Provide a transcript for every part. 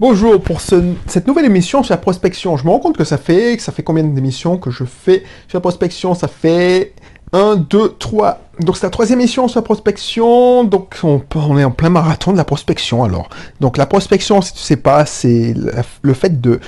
Bonjour, pour ce- cette nouvelle émission sur la prospection, je me rends compte que ça fait, que ça fait combien d'émissions que je fais sur la prospection? Ça fait 1, 2, 3. Donc c'est la troisième émission sur la prospection, donc on, est en plein marathon de la prospection alors. Donc la prospection, si tu sais pas, c'est le fait de,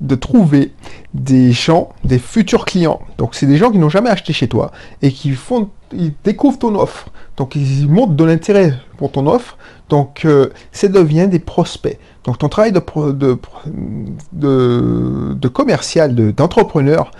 de trouver des gens, des futurs clients. Donc c'est des gens qui n'ont jamais acheté chez toi et qui font, ils découvrent ton offre. Donc ils montrent de l'intérêt pour ton offre. Donc euh, ça devient des prospects. Donc ton travail de, de, de, de commercial, de- d'entrepreneur,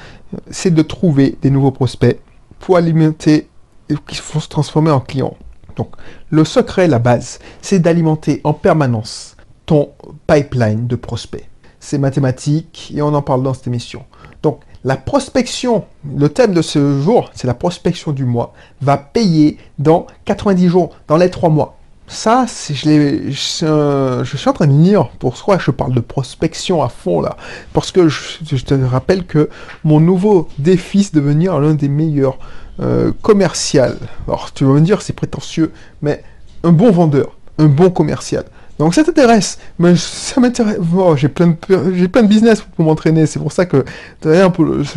c'est de trouver des nouveaux prospects pour alimenter et qui vont se transformer en clients. Donc le secret, la base, c'est d'alimenter en permanence ton pipeline de prospects. C'est mathématique et on en parle dans cette émission. Donc la prospection, le thème de ce jour, c'est la prospection du mois, va payer dans 90 jours, dans les 3 mois. Ça, je, euh, je suis en train de lire pourquoi je parle de prospection à fond là. Parce que je, te rappelle que mon nouveau défi, c'est de devenir l'un des meilleurs euh, commercial. Alors tu vas me dire c'est prétentieux, mais un bon vendeur, un bon commercial. Donc ça t'intéresse, mais ça m'intéresse. Bon, j'ai plein de business pour m'entraîner. C'est pour ça que je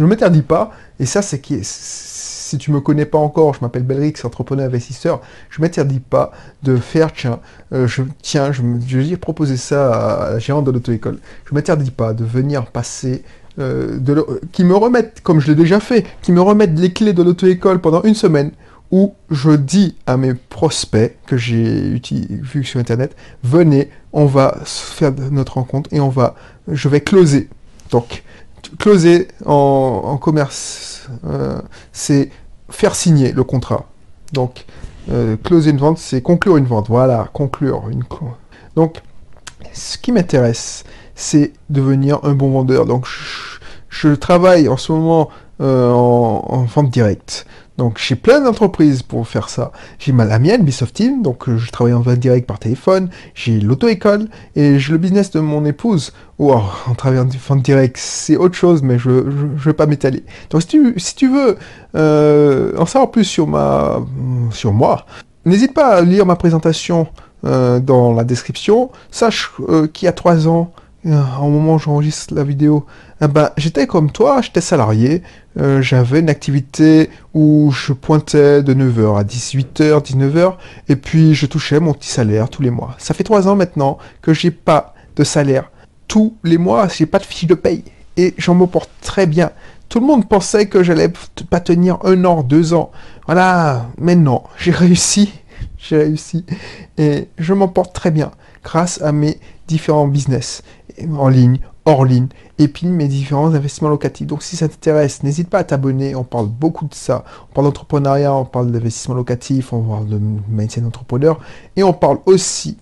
ne m'interdis pas. Et ça c'est qui si tu me connais pas encore, je m'appelle Belrix, entrepreneur investisseur. Je m'interdis pas de faire tiens, euh, je tiens, je vais proposer ça à la gérante de l'auto-école. Je m'interdis pas de venir passer euh, le- qui me remettent, comme je l'ai déjà fait, qui me remettent les clés de l'auto-école pendant une semaine, où je dis à mes prospects que j'ai vu sur Internet, venez, on va faire notre rencontre et on va, je vais closer. Donc, closer en, commerce, euh, c'est faire signer le contrat. Donc, euh, closer une vente, c'est conclure une vente. Voilà, conclure une. Donc, ce qui m'intéresse, c'est devenir un bon vendeur. Donc, je, travaille en ce moment euh, en vente directe. Donc, j'ai plein d'entreprises pour faire ça. J'ai la mienne, Bisoft Team, donc euh, je travaille en vente directe par téléphone. J'ai l'auto-école et j'ai le business de mon épouse. Ou alors, en travaillant en vente directe, c'est autre chose, mais je ne vais pas m'étaler. Donc, si tu, si tu veux euh, en savoir plus sur, ma, sur moi, n'hésite pas à lire ma présentation euh, dans la description. Sache qu'il y a trois ans, au moment où j'enregistre la vidéo, eh ben, j'étais comme toi, j'étais salarié, euh, j'avais une activité où je pointais de 9h à 18h, 19h, et puis je touchais mon petit salaire tous les mois. Ça fait trois ans maintenant que j'ai pas de salaire. Tous les mois, j'ai pas de fiche de paye. Et j'en me porte très bien. Tout le monde pensait que j'allais pas tenir un an, deux ans. Voilà, mais non, j'ai réussi. J'ai réussi. Et je m'en porte très bien grâce à mes différents business en ligne, hors ligne, et puis mes différents investissements locatifs. Donc si ça t'intéresse, n'hésite pas à t'abonner, on parle beaucoup de ça. On parle d'entrepreneuriat, on parle d'investissement locatif, on parle de mindset d'entrepreneur, et on parle aussi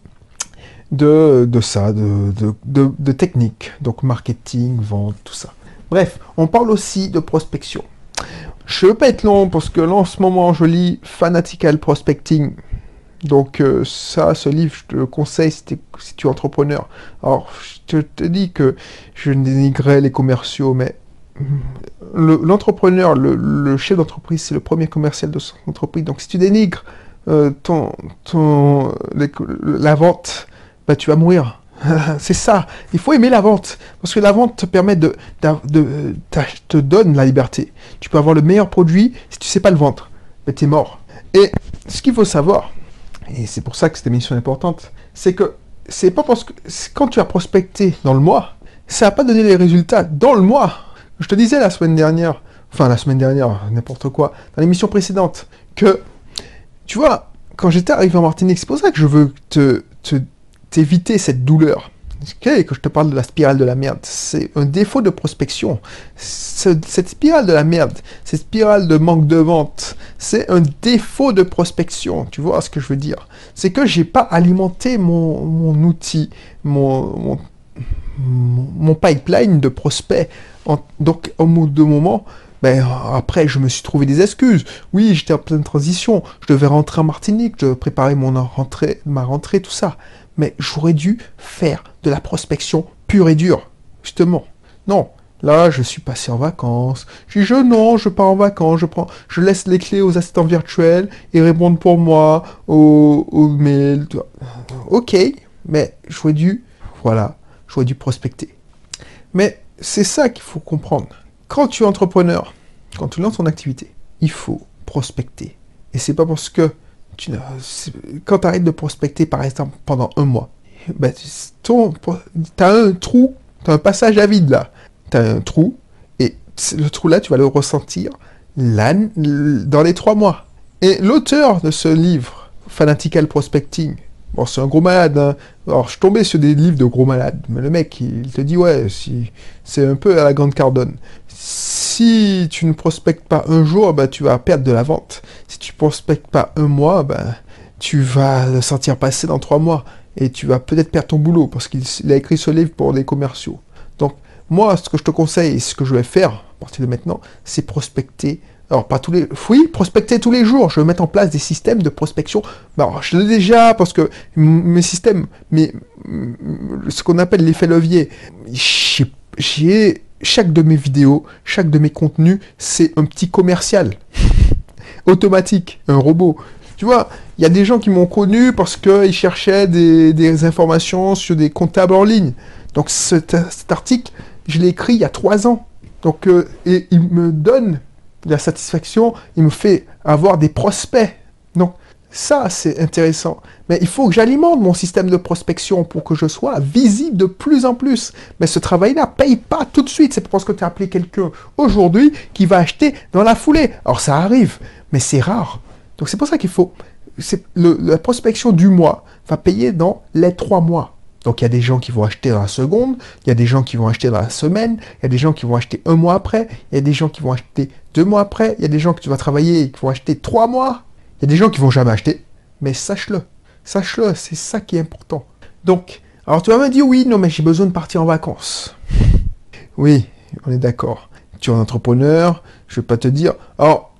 de, ça, de, de, de, de technique, donc marketing, vente, tout ça. Bref, on parle aussi de prospection. Je ne veux pas être long parce que là en ce moment je lis Fanatical Prospecting. Donc euh, ça, ce livre, je te le conseille si, tu es entrepreneur. Alors, je te, dis que je dénigrais les commerciaux, mais mm, le- l'entrepreneur, le, chef d'entreprise, c'est le premier commercial de son entreprise. Donc si tu dénigres euh, ton, la vente, bah, tu vas mourir. c'est ça. Il faut aimer la vente. Parce que la vente te permet de, de, te donne la liberté. Tu peux avoir le meilleur produit si tu sais pas le vendre. Mais t'es mort. Et ce qu'il faut savoir, et c'est pour ça que cette émission est importante, c'est que c'est pas parce que quand tu as prospecté dans le mois, ça n'a pas donné les résultats dans le mois. Je te disais la semaine dernière, enfin la semaine dernière, n'importe quoi, dans l'émission précédente, que tu vois, quand j'étais arrivé en Martinique, c'est pour ça que je veux te, te- t'éviter cette douleur. Que je te parle de la spirale de la merde. C'est un défaut de prospection. Ce- cette spirale de la merde, cette spirale de manque de vente, c'est un défaut de prospection. Tu vois ce que je veux dire C'est que j'ai pas alimenté mon, outil, mon, pipeline de prospects. Donc, au bout de moment, ben, après, je me suis trouvé des excuses. Oui, j'étais en pleine transition. Je devais rentrer en Martinique, je préparer mon rentrée, ma rentrée, tout ça. Mais j'aurais dû faire de la prospection pure et dure. Justement. Non. Là, je suis passé en vacances. J'ai dit, je, non, je pars en vacances, je prends, je laisse les clés aux assistants virtuels, ils répondent pour moi aux, aux mails. Ok, mais j'aurais dû Voilà, j'aurais dû prospecter. Mais c'est ça qu'il faut comprendre. Quand tu es entrepreneur, quand tu lances ton activité, il faut prospecter. Et c'est pas parce que quand tu arrêtes de prospecter, par exemple, pendant un mois, ben, tu as un trou, tu as un passage à vide là. Tu as un trou, et le trou là, tu vas le ressentir dans les trois mois. Et l'auteur de ce livre, Fanatical Prospecting, bon, c'est un gros malade. Hein. Alors, je suis tombé sur des livres de gros malades, mais le mec, il te dit, ouais, si, c'est un peu à la grande Cardone. Si tu ne prospectes pas un jour, bah, tu vas perdre de la vente. Si tu prospectes pas un mois, bah, tu vas le sentir passer dans trois mois. Et tu vas peut-être perdre ton boulot parce qu'il a écrit ce livre pour des commerciaux. Donc, moi, ce que je te conseille ce que je vais faire à partir de maintenant, c'est prospecter alors, pas tous les. Oui, prospecter tous les jours. Je vais mettre en place des systèmes de prospection. Alors, je l'ai déjà parce que mes systèmes, mais ce qu'on appelle l'effet levier, j'ai chaque de mes vidéos, chaque de mes contenus, c'est un petit commercial automatique, un robot. Tu vois, il y a des gens qui m'ont connu parce qu'ils cherchaient des, informations sur des comptables en ligne. Donc cet, article, je l'ai écrit il y a trois ans. Donc, euh, et il me donne la satisfaction, il me fait avoir des prospects. Donc, ça, c'est intéressant. Mais il faut que j'alimente mon système de prospection pour que je sois visible de plus en plus. Mais ce travail-là paye pas tout de suite. C'est parce que tu as appelé quelqu'un aujourd'hui qui va acheter dans la foulée. Alors, ça arrive, mais c'est rare. Donc, c'est pour ça qu'il faut... la prospection du mois va payer dans les trois mois. Donc il y a des gens qui vont acheter dans la seconde, il y a des gens qui vont acheter dans la semaine, il y a des gens qui vont acheter un mois après, il y a des gens qui vont acheter deux mois après, il y a des gens que tu vas travailler et qui vont acheter trois mois, il y a des gens qui vont jamais acheter. Mais sache-le, sache-le, c'est ça qui est important. Donc, alors tu vas me dire oui, non mais j'ai besoin de partir en vacances. Oui, on est d'accord. Tu es un entrepreneur, je vais pas te dire, alors,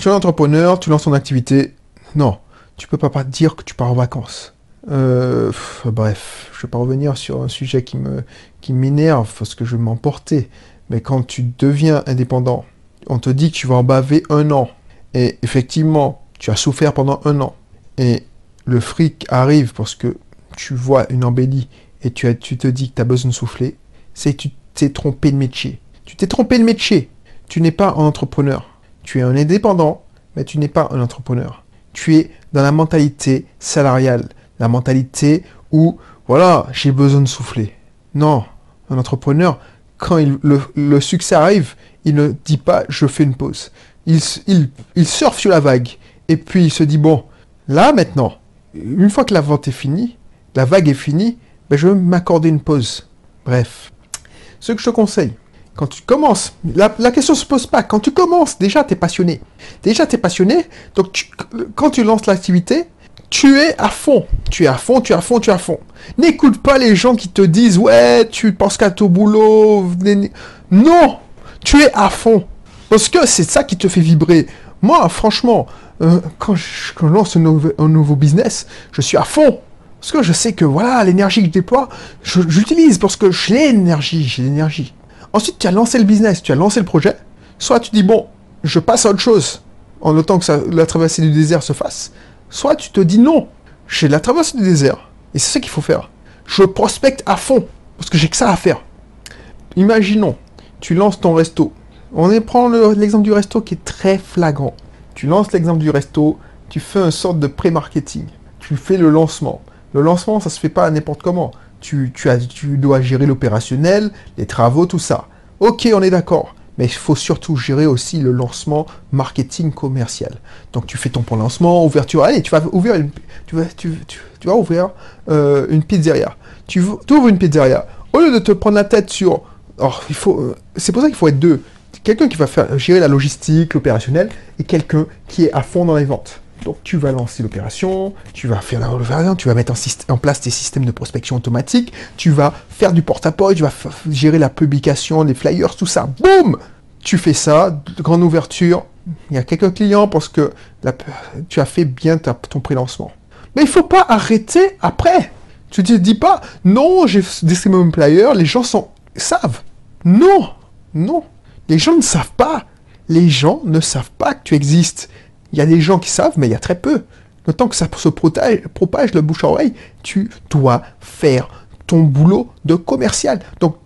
tu es un entrepreneur, tu lances ton activité. Non, tu peux pas dire que tu pars en vacances. Euh, bref, je ne vais pas revenir sur un sujet qui me qui m'énerve parce que je vais m'emporter. Mais quand tu deviens indépendant, on te dit que tu vas en baver un an. Et effectivement, tu as souffert pendant un an. Et le fric arrive parce que tu vois une embellie et tu, te dis que tu as besoin de souffler. C'est que tu t'es trompé de métier. Tu t'es trompé de métier. Tu n'es pas un entrepreneur. Tu es un indépendant, mais tu n'es pas un entrepreneur. Tu es dans la mentalité salariale la mentalité où, voilà, j'ai besoin de souffler. Non, un entrepreneur, quand le, succès arrive, il ne dit pas je fais une pause. Il, il, il surfe sur la vague. Et puis il se dit, bon, là maintenant, une fois que la vente est finie, la vague est finie, ben, je vais m'accorder une pause. Bref. Ce que je te conseille, quand tu commences, la, la question se pose pas. Quand tu commences, déjà, tu es passionné. Déjà, tu es passionné. Donc, quand tu lances l'activité, tu es à fond. Tu es à fond, tu es à fond, tu es à fond. N'écoute pas les gens qui te disent ouais, tu penses qu'à ton boulot. Non, tu es à fond. Parce que c'est ça qui te fait vibrer. Moi, franchement, euh, quand, je, lance un nouveau, business, je suis à fond. Parce que je sais que voilà, l'énergie que je déploie, j'utilise parce que j'ai l'énergie, j'ai l'énergie. Ensuite, tu as lancé le business, tu as lancé le projet. Soit tu dis bon, je passe à autre chose en autant que la traversée du désert se fasse soit tu te dis non, j'ai la traversée du désert, et c'est ça qu'il faut faire. Je prospecte à fond, parce que j'ai que ça à faire. Imaginons, tu lances ton resto. On prend l'exemple du resto qui est très flagrant. Tu lances l'exemple du resto, tu fais une sorte de pré-marketing. Tu fais le lancement. Le lancement, ça se fait pas n'importe comment. Tu, dois gérer l'opérationnel, les travaux, tout ça. Ok, on est d'accord mais il faut surtout gérer aussi le lancement marketing commercial. Donc tu fais ton point lancement, ouverture, allez, tu vas ouvrir une, tu tu, tu, vas ouvrir euh, une pizzeria. Tu, ouvres une pizzeria. Au lieu de te prendre la tête sur, faut, euh, c'est pour ça qu'il faut être deux. Quelqu'un qui va faire gérer la logistique, l'opérationnel, et quelqu'un qui est à fond dans les ventes. Donc tu vas lancer l'opération, tu vas faire la tu vas mettre en, place tes systèmes de prospection automatique, tu vas faire du porte-à-porte, tu vas gérer la publication, les flyers, tout ça. Boum Tu fais ça, grande ouverture. Il y a quelques clients parce que tu as fait bien ton pré-lancement. Mais il faut pas arrêter après. Tu te dis pas, non, j'ai distribué mon flyer, les gens savent. Non, non. Les gens ne savent pas. Les gens ne savent pas que tu existes. Il y a des gens qui savent, mais il y a très peu. Le temps que ça se propage, le bouche à oreille, tu dois faire ton boulot de commercial. Donc,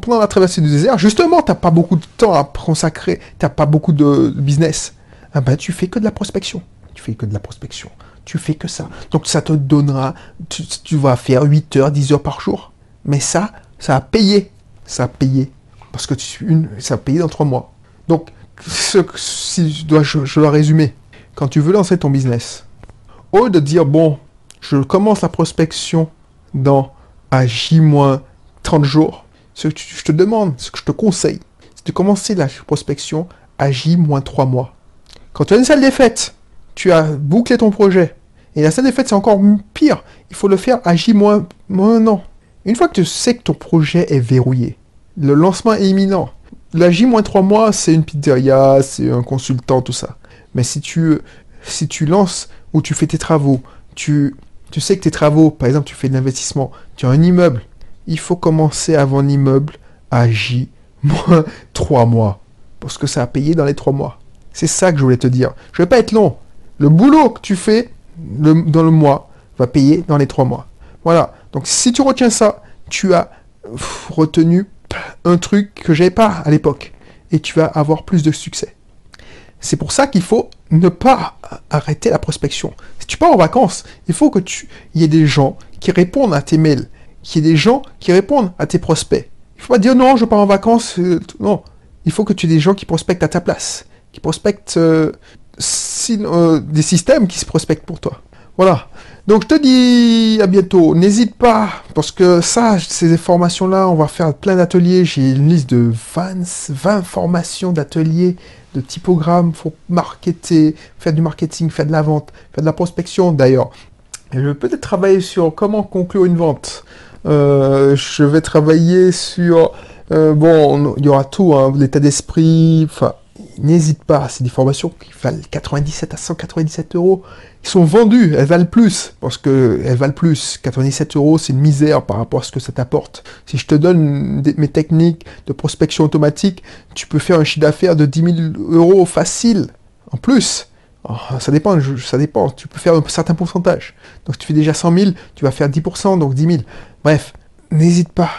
pendant la traversée du désert, justement, tu n'as pas beaucoup de temps à consacrer, tu n'as pas beaucoup de business. Ah ben, tu fais que de la prospection. Tu fais que de la prospection. Tu fais que ça. Donc, ça te donnera, tu, vas faire 8 heures, 10 heures par jour. Mais ça, ça a payé. Ça a payé. Parce que tu, une, ça dans 3 mois. Donc, si je dois, je, dois résumer. Quand tu veux lancer ton business, au lieu de dire, bon, je commence la prospection dans à J-30 jours, ce que je te demande, ce que je te conseille, c'est de commencer la prospection à J-3 mois. Quand tu as une salle des fêtes, tu as bouclé ton projet, et la salle des fêtes c'est encore pire, il faut le faire à J-1 an. Une fois que tu sais que ton projet est verrouillé, le lancement est imminent, la J-3 mois c'est une pizzeria, c'est un consultant, tout ça. Mais si tu, si tu lances ou tu fais tes travaux, tu sais que tes travaux, par exemple, tu fais de l'investissement, tu as un immeuble, il faut commencer avant l'immeuble à J moins 3 mois. Parce que ça a payé dans les 3 mois. C'est ça que je voulais te dire. Je vais pas être long. Le boulot que tu fais dans le mois va payer dans les 3 mois. Voilà. Donc si tu retiens ça, tu as retenu un truc que j'avais pas à l'époque. Et tu vas avoir plus de succès. C'est pour ça qu'il faut ne pas arrêter la prospection. Si tu pars en vacances, il faut que tu y ait des gens qui répondent à tes mails, qu'il y des gens qui répondent à tes prospects. Il faut pas dire non, je pars en vacances. Euh, non, il faut que tu aies des gens qui prospectent à ta place, qui prospectent euh, euh, des systèmes qui se prospectent pour toi. Voilà. Donc je te dis à bientôt. N'hésite pas, parce que ça, ces formations-là, on va faire plein d'ateliers. J'ai une liste de 20, 20 formations d'ateliers de typogrammes, faut marketer, faire du marketing, faire de la vente, faire de la prospection d'ailleurs. Je vais peut-être travailler sur comment conclure une vente. Euh, je vais travailler sur... Euh, bon, il y aura tout, hein, l'état d'esprit, enfin, n'hésite pas, c'est des formations qui valent 97 à 197 euros. Ils sont vendus, elles valent plus, parce que elles valent plus. 97 euros, c'est une misère par rapport à ce que ça t'apporte. Si je te donne mes techniques de prospection automatique, tu peux faire un chiffre d'affaires de 10 000 euros facile, en plus. Oh, ça dépend, ça dépend. Tu peux faire un certain pourcentage. Donc, si tu fais déjà 100 000, tu vas faire 10%, donc 10 000. Bref, n'hésite pas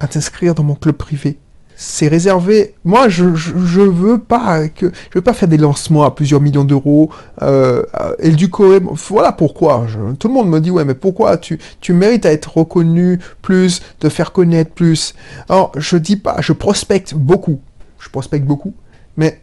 à t'inscrire dans mon club privé c'est réservé. Moi, je, je, veux pas que je veux faire des lancements à plusieurs millions d'euros euh, et du Corée. Voilà pourquoi. tout le monde me dit ouais, mais pourquoi tu mérites à être reconnu plus, de faire connaître plus. Alors, je dis pas, je prospecte beaucoup. Je prospecte beaucoup, mais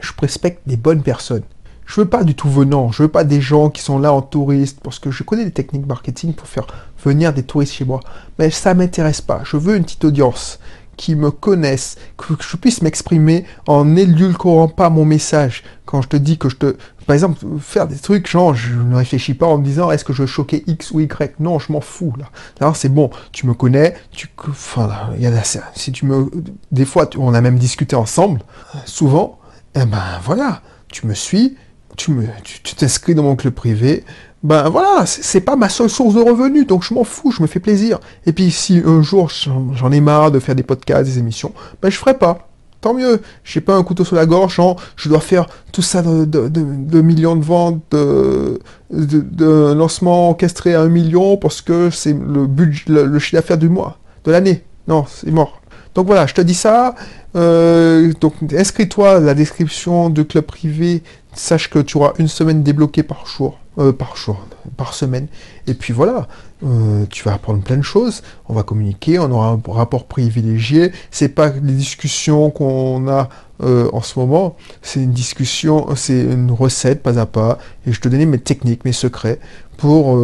je prospecte des bonnes personnes. Je veux pas du tout venant, je veux pas des gens qui sont là en touriste, parce que je connais des techniques marketing pour faire venir des touristes chez moi. Mais ça m'intéresse pas. Je veux une petite audience qui me connaissent, que je puisse m'exprimer en n'édulcorant pas mon message. Quand je te dis que je te... Par exemple, faire des trucs, genre, je ne réfléchis pas en me disant, est-ce que je choquer X ou Y? Non, je m'en fous, là. Là, c'est bon, tu me connais, tu... Enfin, il y a Si tu me... Des fois, on a même discuté ensemble, souvent, eh ben, voilà, tu me suis, tu me, tu t'inscris dans mon club privé, ben voilà, c'est pas ma seule source de revenus, donc je m'en fous, je me fais plaisir. Et puis si un jour j'en ai marre de faire des podcasts, des émissions, ben je ferai pas. Tant mieux, j'ai pas un couteau sur la gorge, genre je dois faire tout ça de, millions de ventes, de, de, lancement orchestré à un million parce que c'est le budget, le, chiffre d'affaires du mois, de l'année. Non, c'est mort. Donc voilà, je te dis ça. Euh, donc inscris-toi la description de club privé. Sache que tu auras une semaine débloquée par jour. Euh, par jour, par semaine. Et puis voilà, euh, tu vas apprendre plein de choses. On va communiquer, on aura un rapport privilégié. C'est pas les discussions qu'on a euh, en ce moment. C'est une discussion, c'est une recette pas à pas. Et je te donnais mes techniques, mes secrets pour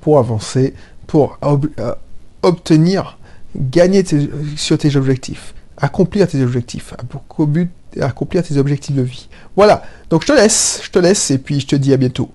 pour avancer, pour obtenir, gagner sur tes objectifs, accomplir tes objectifs, accomplir tes objectifs de vie. Voilà. Donc je te laisse, je te laisse et puis je te dis à bientôt.